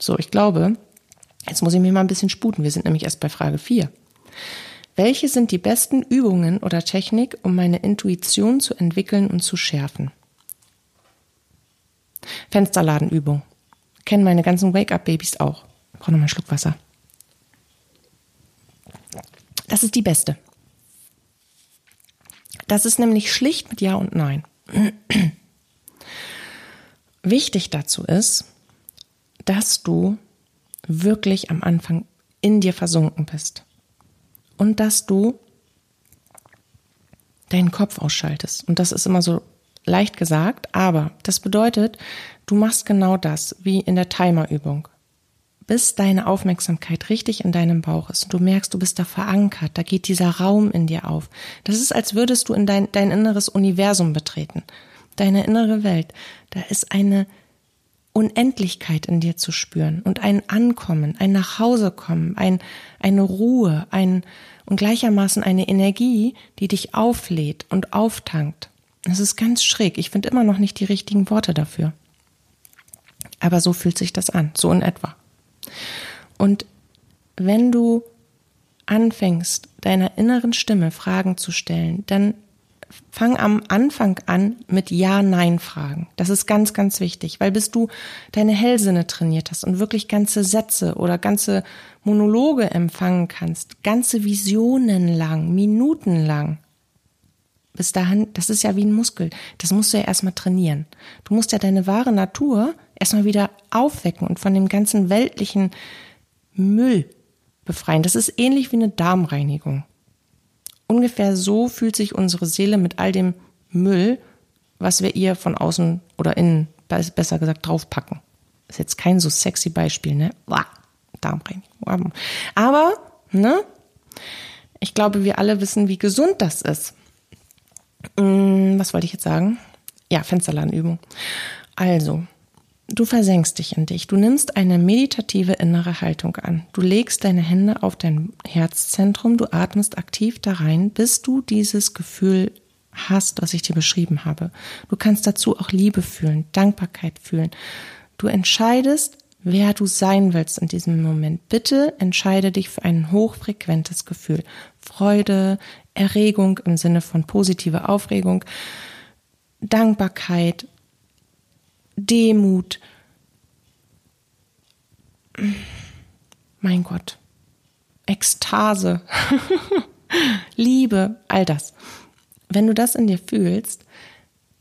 So, ich glaube, Jetzt muss ich mir mal ein bisschen sputen. Wir sind nämlich erst bei Frage 4. Welche sind die besten Übungen oder Technik, um meine Intuition zu entwickeln und zu schärfen? Fensterladenübung. Kennen meine ganzen Wake-up-Babys auch. Ich brauche noch einen Schluck Wasser. Das ist die beste. Das ist nämlich schlicht mit Ja und Nein. Wichtig dazu ist, dass du wirklich am Anfang in dir versunken bist. Und dass du deinen Kopf ausschaltest. Und das ist immer so leicht gesagt, aber das bedeutet, du machst genau das, wie in der Timerübung. Bis deine Aufmerksamkeit richtig in deinem Bauch ist und du merkst, du bist da verankert, da geht dieser Raum in dir auf. Das ist, als würdest du in dein, dein inneres Universum betreten, deine innere Welt. Da ist eine Unendlichkeit in dir zu spüren und ein Ankommen, ein Nachhausekommen, ein, eine Ruhe, ein, und gleichermaßen eine Energie, die dich auflädt und auftankt. Das ist ganz schräg. Ich finde immer noch nicht die richtigen Worte dafür. Aber so fühlt sich das an, so in etwa. Und wenn du anfängst, deiner inneren Stimme Fragen zu stellen, dann fang am Anfang an mit Ja-Nein-Fragen. Das ist ganz, ganz wichtig, weil bis du deine Hellsinne trainiert hast und wirklich ganze Sätze oder ganze Monologe empfangen kannst, ganze Visionen lang, Minuten lang, bis dahin, das ist ja wie ein Muskel. Das musst du ja erstmal trainieren. Du musst ja deine wahre Natur erstmal wieder aufwecken und von dem ganzen weltlichen Müll befreien. Das ist ähnlich wie eine Darmreinigung. Ungefähr so fühlt sich unsere Seele mit all dem Müll, was wir ihr von außen oder innen, besser gesagt, draufpacken. Ist jetzt kein so sexy Beispiel, ne? Darmreinigung. Aber, ne? Ich glaube, wir alle wissen, wie gesund das ist. Hm, was wollte ich jetzt sagen? Ja, Fensterladenübung. Also, Du versenkst dich in dich. Du nimmst eine meditative innere Haltung an. Du legst deine Hände auf dein Herzzentrum. Du atmest aktiv da rein, bis du dieses Gefühl hast, was ich dir beschrieben habe. Du kannst dazu auch Liebe fühlen, Dankbarkeit fühlen. Du entscheidest, wer du sein willst in diesem Moment. Bitte entscheide dich für ein hochfrequentes Gefühl. Freude, Erregung im Sinne von positive Aufregung, Dankbarkeit, Demut. Mein Gott. Ekstase. Liebe, all das. Wenn du das in dir fühlst,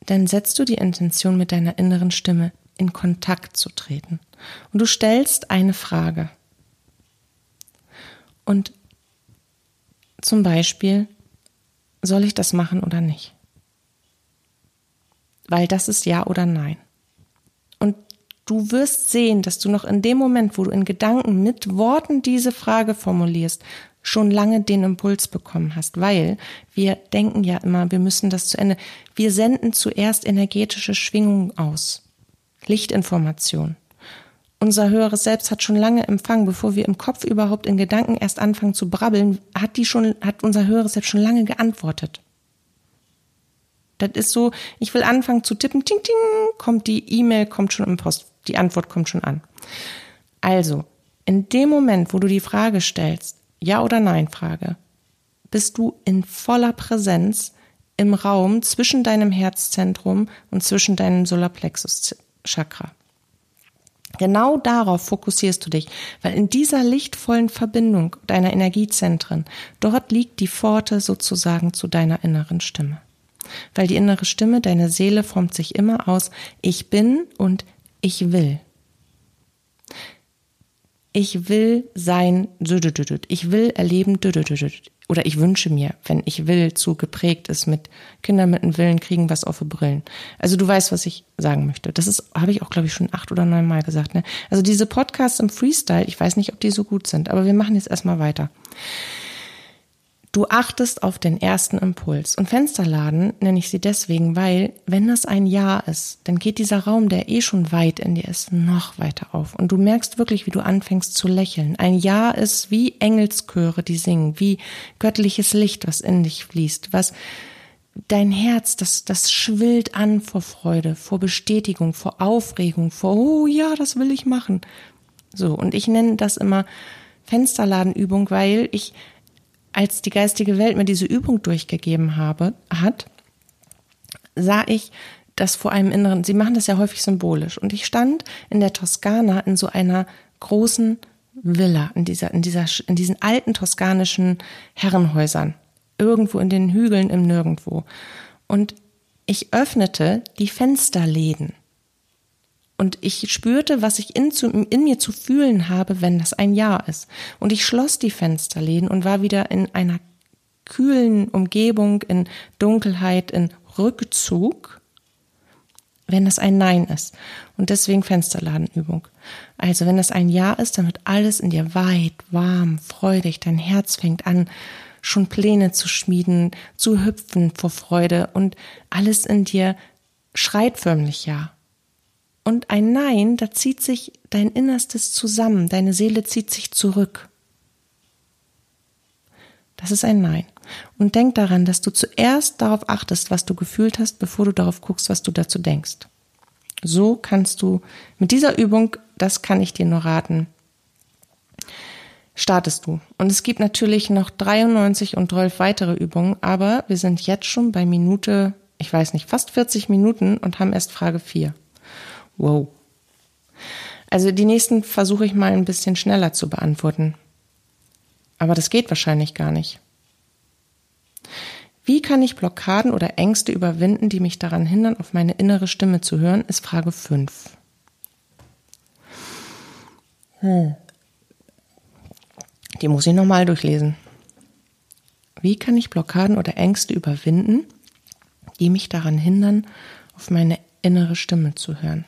dann setzt du die Intention mit deiner inneren Stimme in Kontakt zu treten. Und du stellst eine Frage. Und zum Beispiel, soll ich das machen oder nicht? Weil das ist ja oder nein. Du wirst sehen, dass du noch in dem Moment, wo du in Gedanken mit Worten diese Frage formulierst, schon lange den Impuls bekommen hast, weil wir denken ja immer, wir müssen das zu Ende. Wir senden zuerst energetische Schwingungen aus. Lichtinformation. Unser höheres Selbst hat schon lange empfangen, bevor wir im Kopf überhaupt in Gedanken erst anfangen zu brabbeln, hat die schon, hat unser höheres Selbst schon lange geantwortet. Das ist so, ich will anfangen zu tippen, ting, ting, kommt die E-Mail, kommt schon im Post, die Antwort kommt schon an. Also, in dem Moment, wo du die Frage stellst, Ja oder Nein Frage, bist du in voller Präsenz im Raum zwischen deinem Herzzentrum und zwischen deinem Solarplexus Chakra. Genau darauf fokussierst du dich, weil in dieser lichtvollen Verbindung deiner Energiezentren, dort liegt die Pforte sozusagen zu deiner inneren Stimme. Weil die innere Stimme, deine Seele formt sich immer aus Ich bin und ich will. Ich will sein, ich will erleben, oder ich wünsche mir, wenn ich will, zu geprägt ist mit Kindern mit einem Willen kriegen was auf Brillen. Also du weißt, was ich sagen möchte. Das ist, habe ich auch, glaube ich, schon acht oder neun Mal gesagt. Ne? Also diese Podcasts im Freestyle, ich weiß nicht, ob die so gut sind, aber wir machen jetzt erstmal weiter. Du achtest auf den ersten Impuls. Und Fensterladen nenne ich sie deswegen, weil, wenn das ein Ja ist, dann geht dieser Raum, der eh schon weit in dir ist, noch weiter auf. Und du merkst wirklich, wie du anfängst zu lächeln. Ein Ja ist wie Engelschöre, die singen, wie göttliches Licht, was in dich fließt, was dein Herz, das, das schwillt an vor Freude, vor Bestätigung, vor Aufregung, vor, oh ja, das will ich machen. So. Und ich nenne das immer Fensterladenübung, weil ich als die geistige Welt mir diese Übung durchgegeben habe, hat, sah ich das vor einem inneren, sie machen das ja häufig symbolisch. Und ich stand in der Toskana in so einer großen Villa, in dieser, in dieser, in diesen alten toskanischen Herrenhäusern. Irgendwo in den Hügeln im Nirgendwo. Und ich öffnete die Fensterläden. Und ich spürte, was ich in, zu, in, mir zu fühlen habe, wenn das ein Ja ist. Und ich schloss die Fensterläden und war wieder in einer kühlen Umgebung, in Dunkelheit, in Rückzug, wenn das ein Nein ist. Und deswegen Fensterladenübung. Also wenn das ein Ja ist, dann wird alles in dir weit, warm, freudig. Dein Herz fängt an, schon Pläne zu schmieden, zu hüpfen vor Freude und alles in dir schreit förmlich Ja. Und ein Nein, da zieht sich dein Innerstes zusammen, deine Seele zieht sich zurück. Das ist ein Nein. Und denk daran, dass du zuerst darauf achtest, was du gefühlt hast, bevor du darauf guckst, was du dazu denkst. So kannst du mit dieser Übung, das kann ich dir nur raten, startest du. Und es gibt natürlich noch 93 und 12 weitere Übungen, aber wir sind jetzt schon bei Minute, ich weiß nicht, fast 40 Minuten und haben erst Frage 4. Wow. Also die nächsten versuche ich mal ein bisschen schneller zu beantworten. Aber das geht wahrscheinlich gar nicht. Wie kann ich Blockaden oder Ängste überwinden, die mich daran hindern, auf meine innere Stimme zu hören, ist Frage 5. Hm. Die muss ich nochmal durchlesen. Wie kann ich Blockaden oder Ängste überwinden, die mich daran hindern, auf meine innere Stimme zu hören?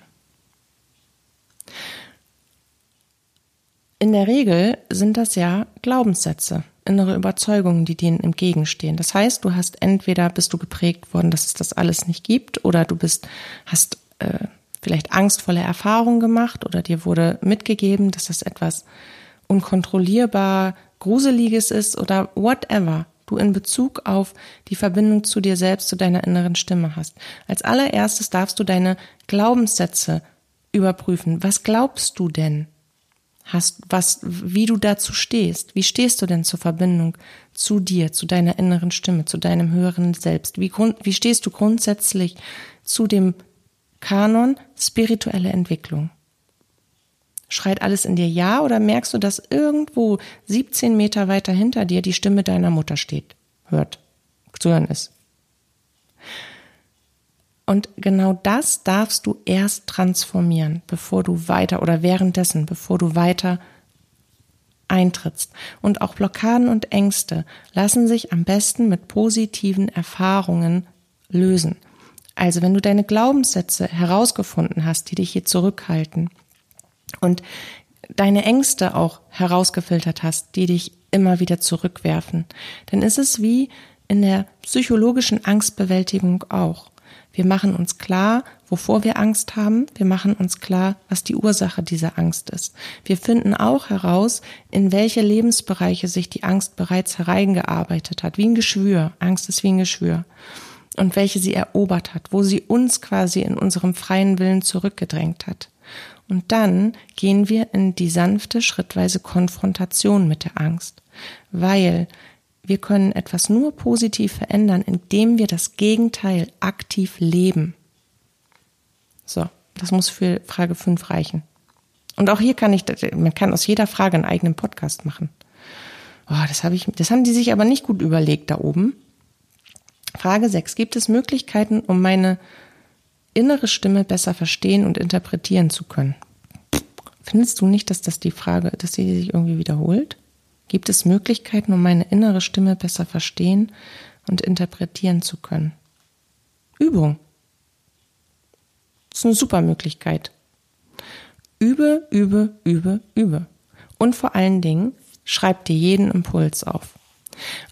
In der Regel sind das ja Glaubenssätze, innere Überzeugungen, die denen entgegenstehen. Das heißt, du hast entweder bist du geprägt worden, dass es das alles nicht gibt, oder du bist, hast äh, vielleicht angstvolle Erfahrungen gemacht oder dir wurde mitgegeben, dass das etwas unkontrollierbar Gruseliges ist oder whatever du in Bezug auf die Verbindung zu dir selbst, zu deiner inneren Stimme hast. Als allererstes darfst du deine Glaubenssätze überprüfen. Was glaubst du denn? hast, was, wie du dazu stehst. Wie stehst du denn zur Verbindung zu dir, zu deiner inneren Stimme, zu deinem höheren Selbst? Wie, wie stehst du grundsätzlich zu dem Kanon spirituelle Entwicklung? Schreit alles in dir Ja oder merkst du, dass irgendwo 17 Meter weiter hinter dir die Stimme deiner Mutter steht, hört, zu hören ist? Und genau das darfst du erst transformieren, bevor du weiter oder währenddessen, bevor du weiter eintrittst. Und auch Blockaden und Ängste lassen sich am besten mit positiven Erfahrungen lösen. Also wenn du deine Glaubenssätze herausgefunden hast, die dich hier zurückhalten und deine Ängste auch herausgefiltert hast, die dich immer wieder zurückwerfen, dann ist es wie in der psychologischen Angstbewältigung auch. Wir machen uns klar, wovor wir Angst haben. Wir machen uns klar, was die Ursache dieser Angst ist. Wir finden auch heraus, in welche Lebensbereiche sich die Angst bereits hereingearbeitet hat, wie ein Geschwür. Angst ist wie ein Geschwür. Und welche sie erobert hat, wo sie uns quasi in unserem freien Willen zurückgedrängt hat. Und dann gehen wir in die sanfte, schrittweise Konfrontation mit der Angst, weil wir können etwas nur positiv verändern, indem wir das Gegenteil aktiv leben. So, das muss für Frage 5 reichen. Und auch hier kann ich, man kann aus jeder Frage einen eigenen Podcast machen. Oh, das habe ich, das haben die sich aber nicht gut überlegt da oben. Frage 6. Gibt es Möglichkeiten, um meine innere Stimme besser verstehen und interpretieren zu können? Findest du nicht, dass das die Frage, dass sie sich irgendwie wiederholt? Gibt es Möglichkeiten, um meine innere Stimme besser verstehen und interpretieren zu können? Übung. Das ist eine super Möglichkeit. Übe, übe, übe, übe. Und vor allen Dingen, schreib dir jeden Impuls auf.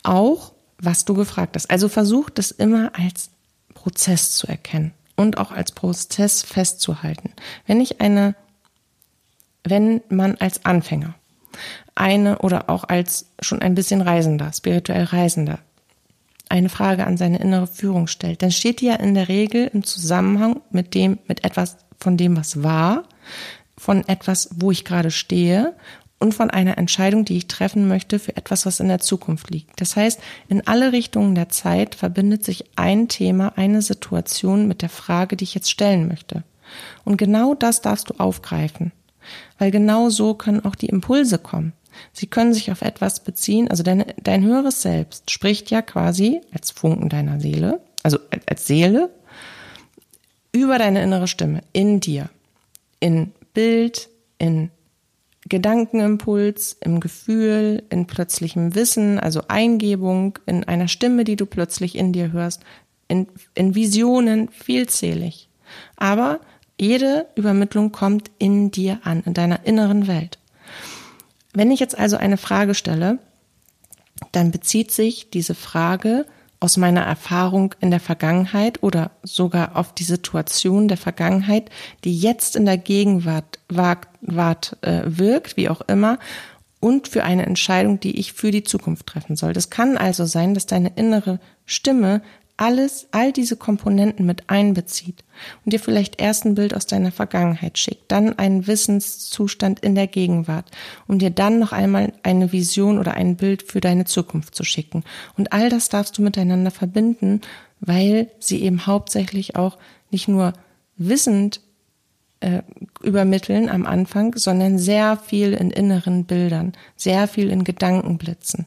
Auch, was du gefragt hast. Also versuch das immer als Prozess zu erkennen und auch als Prozess festzuhalten. Wenn ich eine, wenn man als Anfänger eine oder auch als schon ein bisschen Reisender, spirituell Reisender, eine Frage an seine innere Führung stellt, dann steht die ja in der Regel im Zusammenhang mit dem, mit etwas von dem, was war, von etwas, wo ich gerade stehe und von einer Entscheidung, die ich treffen möchte für etwas, was in der Zukunft liegt. Das heißt, in alle Richtungen der Zeit verbindet sich ein Thema, eine Situation mit der Frage, die ich jetzt stellen möchte. Und genau das darfst du aufgreifen, weil genau so können auch die Impulse kommen. Sie können sich auf etwas beziehen, also dein, dein höheres Selbst spricht ja quasi als Funken deiner Seele, also als Seele, über deine innere Stimme in dir, in Bild, in Gedankenimpuls, im Gefühl, in plötzlichem Wissen, also Eingebung, in einer Stimme, die du plötzlich in dir hörst, in, in Visionen, vielzählig. Aber jede Übermittlung kommt in dir an, in deiner inneren Welt. Wenn ich jetzt also eine Frage stelle, dann bezieht sich diese Frage aus meiner Erfahrung in der Vergangenheit oder sogar auf die Situation der Vergangenheit, die jetzt in der Gegenwart wart, wart, äh, wirkt, wie auch immer, und für eine Entscheidung, die ich für die Zukunft treffen soll. Das kann also sein, dass deine innere Stimme alles, all diese Komponenten mit einbezieht und dir vielleicht erst ein Bild aus deiner Vergangenheit schickt, dann einen Wissenszustand in der Gegenwart, um dir dann noch einmal eine Vision oder ein Bild für deine Zukunft zu schicken. Und all das darfst du miteinander verbinden, weil sie eben hauptsächlich auch nicht nur wissend äh, übermitteln am Anfang, sondern sehr viel in inneren Bildern, sehr viel in Gedankenblitzen.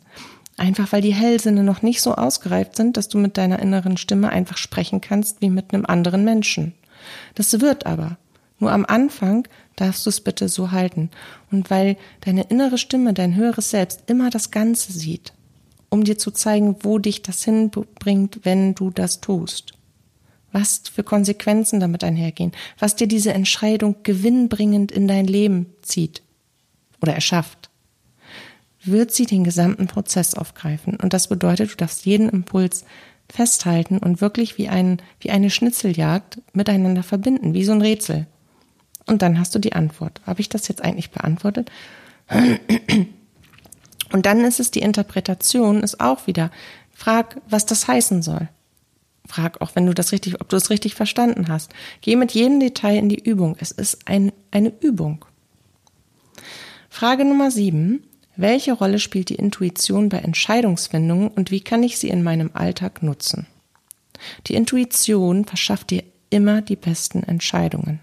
Einfach weil die Hellsinne noch nicht so ausgereift sind, dass du mit deiner inneren Stimme einfach sprechen kannst wie mit einem anderen Menschen. Das wird aber. Nur am Anfang darfst du es bitte so halten. Und weil deine innere Stimme, dein höheres Selbst immer das Ganze sieht, um dir zu zeigen, wo dich das hinbringt, wenn du das tust. Was für Konsequenzen damit einhergehen, was dir diese Entscheidung gewinnbringend in dein Leben zieht oder erschafft wird sie den gesamten Prozess aufgreifen. Und das bedeutet, du darfst jeden Impuls festhalten und wirklich wie, ein, wie eine Schnitzeljagd miteinander verbinden, wie so ein Rätsel. Und dann hast du die Antwort. Habe ich das jetzt eigentlich beantwortet? Und dann ist es die Interpretation, ist auch wieder, frag, was das heißen soll. Frag auch, wenn du das richtig, ob du es richtig verstanden hast. Geh mit jedem Detail in die Übung. Es ist ein, eine Übung. Frage Nummer sieben. Welche Rolle spielt die Intuition bei Entscheidungsfindungen und wie kann ich sie in meinem Alltag nutzen? Die Intuition verschafft dir immer die besten Entscheidungen.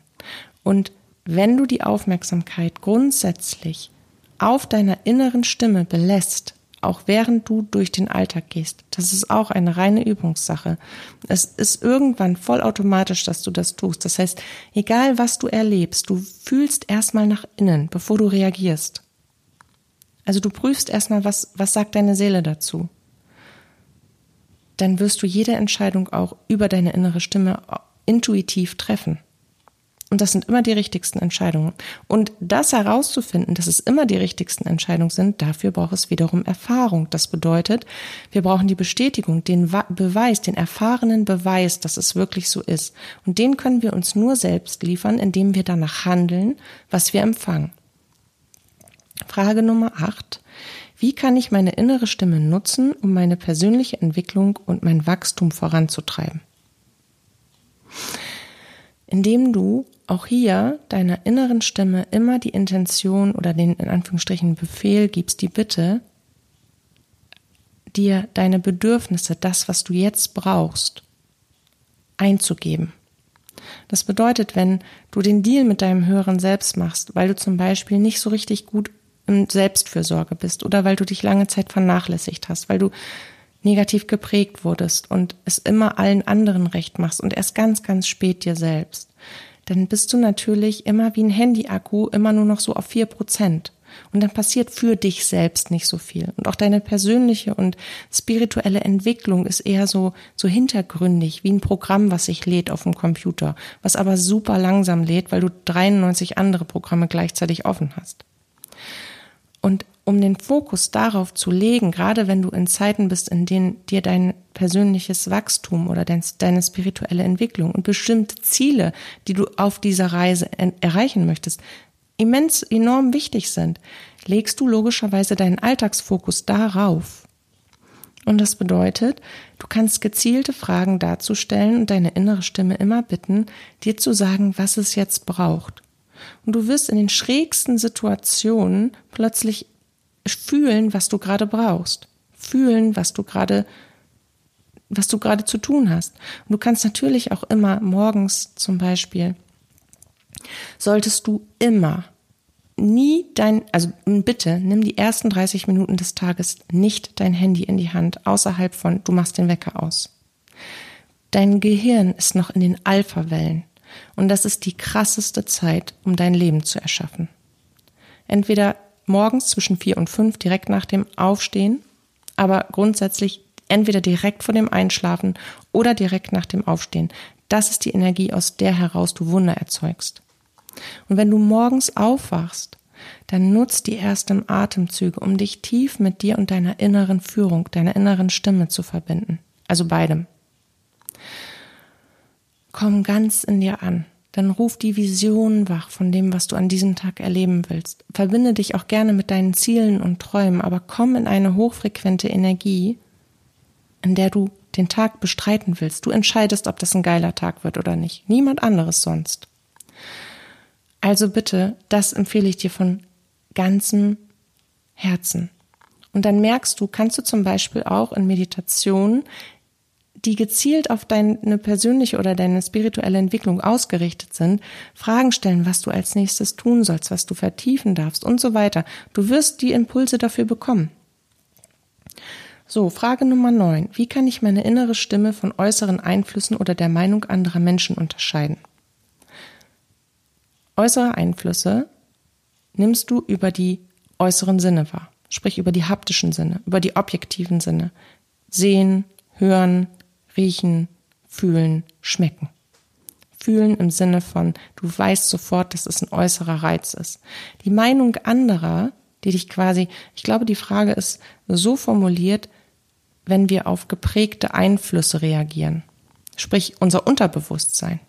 Und wenn du die Aufmerksamkeit grundsätzlich auf deiner inneren Stimme belässt, auch während du durch den Alltag gehst, das ist auch eine reine Übungssache. Es ist irgendwann vollautomatisch, dass du das tust. Das heißt, egal was du erlebst, du fühlst erstmal nach innen, bevor du reagierst. Also du prüfst erstmal, was, was sagt deine Seele dazu. Dann wirst du jede Entscheidung auch über deine innere Stimme intuitiv treffen. Und das sind immer die richtigsten Entscheidungen. Und das herauszufinden, dass es immer die richtigsten Entscheidungen sind, dafür braucht es wiederum Erfahrung. Das bedeutet, wir brauchen die Bestätigung, den Beweis, den erfahrenen Beweis, dass es wirklich so ist. Und den können wir uns nur selbst liefern, indem wir danach handeln, was wir empfangen. Frage Nummer 8. Wie kann ich meine innere Stimme nutzen, um meine persönliche Entwicklung und mein Wachstum voranzutreiben? Indem du auch hier deiner inneren Stimme immer die Intention oder den in Anführungsstrichen Befehl gibst, die Bitte, dir deine Bedürfnisse, das, was du jetzt brauchst, einzugeben. Das bedeutet, wenn du den Deal mit deinem höheren Selbst machst, weil du zum Beispiel nicht so richtig gut in Selbstfürsorge bist oder weil du dich lange Zeit vernachlässigt hast, weil du negativ geprägt wurdest und es immer allen anderen recht machst und erst ganz, ganz spät dir selbst, dann bist du natürlich immer wie ein Handy-Akku immer nur noch so auf vier Prozent. Und dann passiert für dich selbst nicht so viel. Und auch deine persönliche und spirituelle Entwicklung ist eher so, so hintergründig, wie ein Programm, was sich lädt auf dem Computer, was aber super langsam lädt, weil du 93 andere Programme gleichzeitig offen hast. Und um den Fokus darauf zu legen, gerade wenn du in Zeiten bist, in denen dir dein persönliches Wachstum oder deine spirituelle Entwicklung und bestimmte Ziele, die du auf dieser Reise erreichen möchtest, immens enorm wichtig sind, legst du logischerweise deinen Alltagsfokus darauf. Und das bedeutet, du kannst gezielte Fragen dazu stellen und deine innere Stimme immer bitten, dir zu sagen, was es jetzt braucht. Und du wirst in den schrägsten Situationen plötzlich fühlen, was du gerade brauchst. Fühlen, was du gerade was du gerade zu tun hast. Und du kannst natürlich auch immer morgens zum Beispiel solltest du immer nie dein, also bitte nimm die ersten 30 Minuten des Tages nicht dein Handy in die Hand, außerhalb von du machst den Wecker aus. Dein Gehirn ist noch in den Alpha-Wellen und das ist die krasseste Zeit, um dein Leben zu erschaffen. Entweder morgens zwischen vier und fünf direkt nach dem Aufstehen, aber grundsätzlich entweder direkt vor dem Einschlafen oder direkt nach dem Aufstehen. Das ist die Energie, aus der heraus du Wunder erzeugst. Und wenn du morgens aufwachst, dann nutz die ersten Atemzüge, um dich tief mit dir und deiner inneren Führung, deiner inneren Stimme zu verbinden. Also beidem. Komm ganz in dir an. Dann ruf die Vision wach von dem, was du an diesem Tag erleben willst. Verbinde dich auch gerne mit deinen Zielen und Träumen, aber komm in eine hochfrequente Energie, in der du den Tag bestreiten willst. Du entscheidest, ob das ein geiler Tag wird oder nicht. Niemand anderes sonst. Also bitte, das empfehle ich dir von ganzem Herzen. Und dann merkst du, kannst du zum Beispiel auch in Meditation, die gezielt auf deine persönliche oder deine spirituelle Entwicklung ausgerichtet sind, Fragen stellen, was du als nächstes tun sollst, was du vertiefen darfst und so weiter. Du wirst die Impulse dafür bekommen. So, Frage Nummer neun. Wie kann ich meine innere Stimme von äußeren Einflüssen oder der Meinung anderer Menschen unterscheiden? Äußere Einflüsse nimmst du über die äußeren Sinne wahr, sprich über die haptischen Sinne, über die objektiven Sinne. Sehen, hören, riechen, fühlen, schmecken. Fühlen im Sinne von, du weißt sofort, dass es ein äußerer Reiz ist. Die Meinung anderer, die dich quasi, ich glaube, die Frage ist so formuliert, wenn wir auf geprägte Einflüsse reagieren, sprich unser Unterbewusstsein.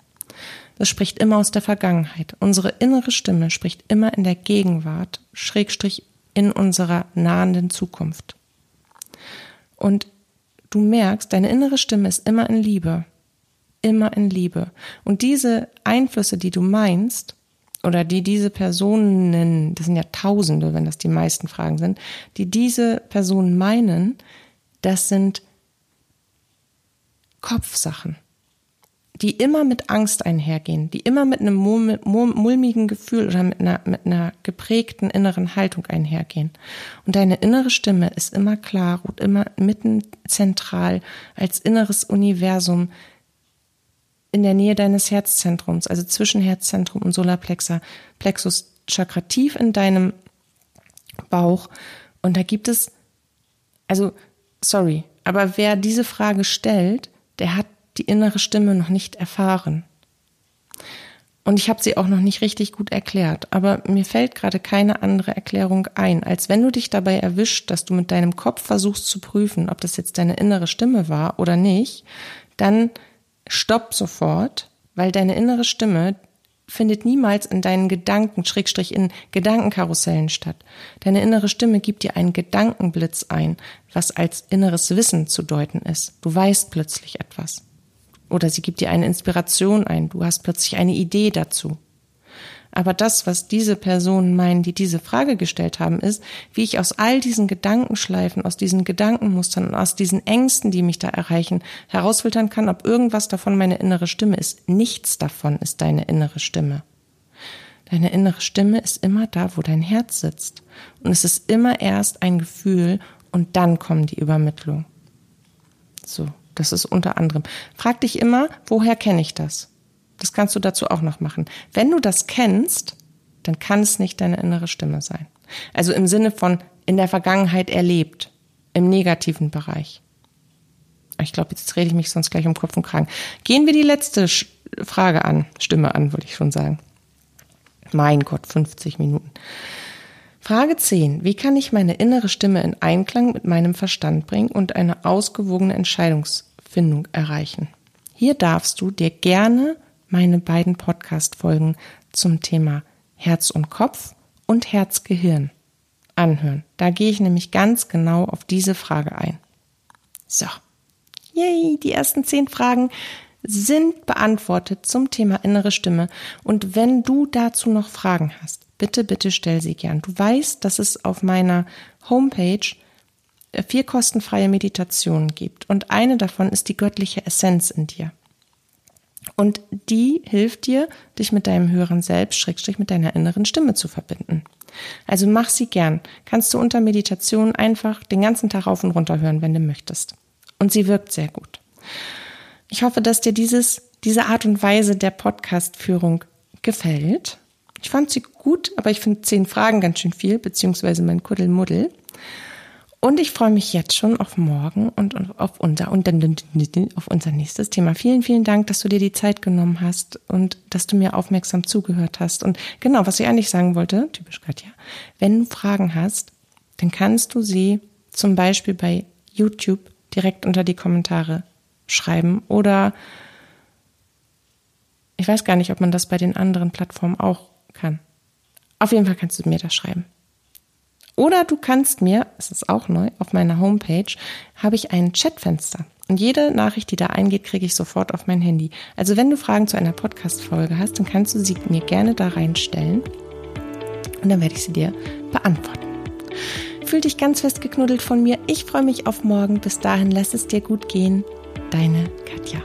Das spricht immer aus der Vergangenheit. Unsere innere Stimme spricht immer in der Gegenwart, Schrägstrich in unserer nahenden Zukunft. Und du merkst, deine innere Stimme ist immer in Liebe. Immer in Liebe. Und diese Einflüsse, die du meinst, oder die diese Personen, das sind ja Tausende, wenn das die meisten Fragen sind, die diese Personen meinen, das sind Kopfsachen die immer mit Angst einhergehen, die immer mit einem mulmigen Gefühl oder mit einer, mit einer geprägten inneren Haltung einhergehen. Und deine innere Stimme ist immer klar und immer mitten zentral als inneres Universum in der Nähe deines Herzzentrums, also zwischen Herzzentrum und Solarplexus, Plexus Chakra tief in deinem Bauch. Und da gibt es, also, sorry, aber wer diese Frage stellt, der hat die innere Stimme noch nicht erfahren. Und ich habe sie auch noch nicht richtig gut erklärt, aber mir fällt gerade keine andere Erklärung ein, als wenn du dich dabei erwischt, dass du mit deinem Kopf versuchst zu prüfen, ob das jetzt deine innere Stimme war oder nicht, dann stopp sofort, weil deine innere Stimme findet niemals in deinen Gedanken, Schrägstrich in Gedankenkarussellen statt. Deine innere Stimme gibt dir einen Gedankenblitz ein, was als inneres Wissen zu deuten ist. Du weißt plötzlich etwas. Oder sie gibt dir eine Inspiration ein. Du hast plötzlich eine Idee dazu. Aber das, was diese Personen meinen, die diese Frage gestellt haben, ist, wie ich aus all diesen Gedankenschleifen, aus diesen Gedankenmustern und aus diesen Ängsten, die mich da erreichen, herausfiltern kann, ob irgendwas davon meine innere Stimme ist. Nichts davon ist deine innere Stimme. Deine innere Stimme ist immer da, wo dein Herz sitzt. Und es ist immer erst ein Gefühl und dann kommen die Übermittlung. So, das ist unter anderem. Frag dich immer, woher kenne ich das? Das kannst du dazu auch noch machen. Wenn du das kennst, dann kann es nicht deine innere Stimme sein. Also im Sinne von in der Vergangenheit erlebt, im negativen Bereich. Ich glaube, jetzt rede ich mich sonst gleich um Kopf und Kragen. Gehen wir die letzte Frage an, Stimme an, würde ich schon sagen. Mein Gott, 50 Minuten. Frage 10. Wie kann ich meine innere Stimme in Einklang mit meinem Verstand bringen und eine ausgewogene Entscheidungsfindung erreichen? Hier darfst du dir gerne meine beiden Podcast-Folgen zum Thema Herz und Kopf und Herz-Gehirn anhören. Da gehe ich nämlich ganz genau auf diese Frage ein. So. Yay, die ersten zehn Fragen sind beantwortet zum Thema innere Stimme. Und wenn du dazu noch Fragen hast, bitte, bitte stell sie gern. Du weißt, dass es auf meiner Homepage vier kostenfreie Meditationen gibt. Und eine davon ist die göttliche Essenz in dir. Und die hilft dir, dich mit deinem höheren Selbst, Schrägstrich mit deiner inneren Stimme zu verbinden. Also mach sie gern. Kannst du unter Meditation einfach den ganzen Tag rauf und runter hören, wenn du möchtest. Und sie wirkt sehr gut. Ich hoffe, dass dir dieses, diese Art und Weise der Podcast-Führung gefällt. Ich fand sie gut, aber ich finde zehn Fragen ganz schön viel, beziehungsweise mein Kuddelmuddel. Und ich freue mich jetzt schon auf morgen und auf unser, und auf unser nächstes Thema. Vielen, vielen Dank, dass du dir die Zeit genommen hast und dass du mir aufmerksam zugehört hast. Und genau, was ich eigentlich sagen wollte, typisch Katja, wenn du Fragen hast, dann kannst du sie zum Beispiel bei YouTube direkt unter die Kommentare schreiben oder ich weiß gar nicht, ob man das bei den anderen Plattformen auch kann. Auf jeden Fall kannst du mir das schreiben. Oder du kannst mir, es ist auch neu, auf meiner Homepage habe ich ein Chatfenster. Und jede Nachricht, die da eingeht, kriege ich sofort auf mein Handy. Also wenn du Fragen zu einer Podcast-Folge hast, dann kannst du sie mir gerne da reinstellen. Und dann werde ich sie dir beantworten. Fühl dich ganz fest geknuddelt von mir. Ich freue mich auf morgen. Bis dahin, lass es dir gut gehen. Deine Katja.